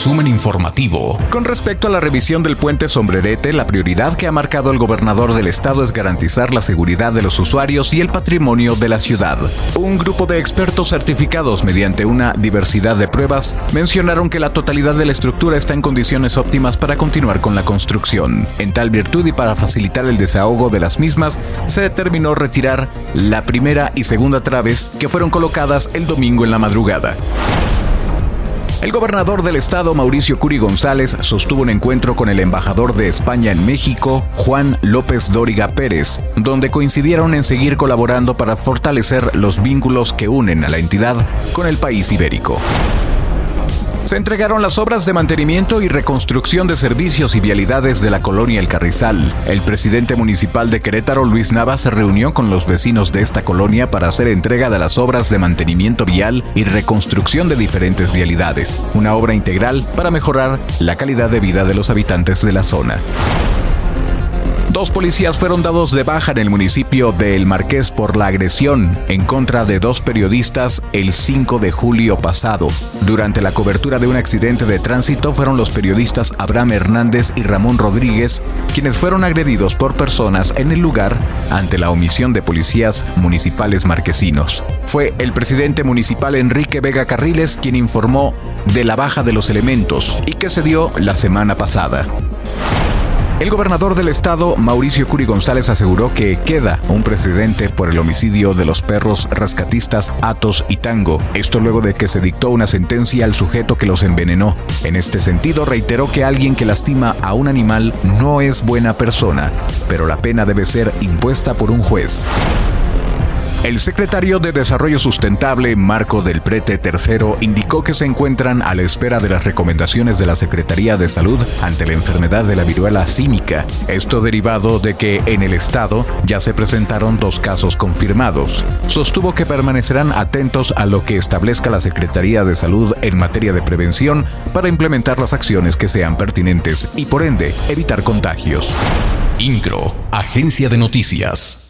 Resumen informativo. Con respecto a la revisión del puente Sombrerete, la prioridad que ha marcado el gobernador del estado es garantizar la seguridad de los usuarios y el patrimonio de la ciudad. Un grupo de expertos certificados mediante una diversidad de pruebas mencionaron que la totalidad de la estructura está en condiciones óptimas para continuar con la construcción. En tal virtud y para facilitar el desahogo de las mismas, se determinó retirar la primera y segunda traves que fueron colocadas el domingo en la madrugada. El gobernador del estado, Mauricio Curi González, sostuvo un encuentro con el embajador de España en México, Juan López Dóriga Pérez, donde coincidieron en seguir colaborando para fortalecer los vínculos que unen a la entidad con el país ibérico. Se entregaron las obras de mantenimiento y reconstrucción de servicios y vialidades de la colonia El Carrizal. El presidente municipal de Querétaro, Luis Nava, se reunió con los vecinos de esta colonia para hacer entrega de las obras de mantenimiento vial y reconstrucción de diferentes vialidades, una obra integral para mejorar la calidad de vida de los habitantes de la zona. Dos policías fueron dados de baja en el municipio de El Marqués por la agresión en contra de dos periodistas el 5 de julio pasado. Durante la cobertura de un accidente de tránsito fueron los periodistas Abraham Hernández y Ramón Rodríguez quienes fueron agredidos por personas en el lugar ante la omisión de policías municipales marquesinos. Fue el presidente municipal Enrique Vega Carriles quien informó de la baja de los elementos y que se dio la semana pasada. El gobernador del estado, Mauricio Curi González, aseguró que queda un precedente por el homicidio de los perros rescatistas Atos y Tango. Esto luego de que se dictó una sentencia al sujeto que los envenenó. En este sentido, reiteró que alguien que lastima a un animal no es buena persona, pero la pena debe ser impuesta por un juez. El secretario de Desarrollo Sustentable, Marco del Prete III, indicó que se encuentran a la espera de las recomendaciones de la Secretaría de Salud ante la enfermedad de la viruela símica. Esto derivado de que en el estado ya se presentaron dos casos confirmados. Sostuvo que permanecerán atentos a lo que establezca la Secretaría de Salud en materia de prevención para implementar las acciones que sean pertinentes y por ende evitar contagios. INCRO, Agencia de Noticias.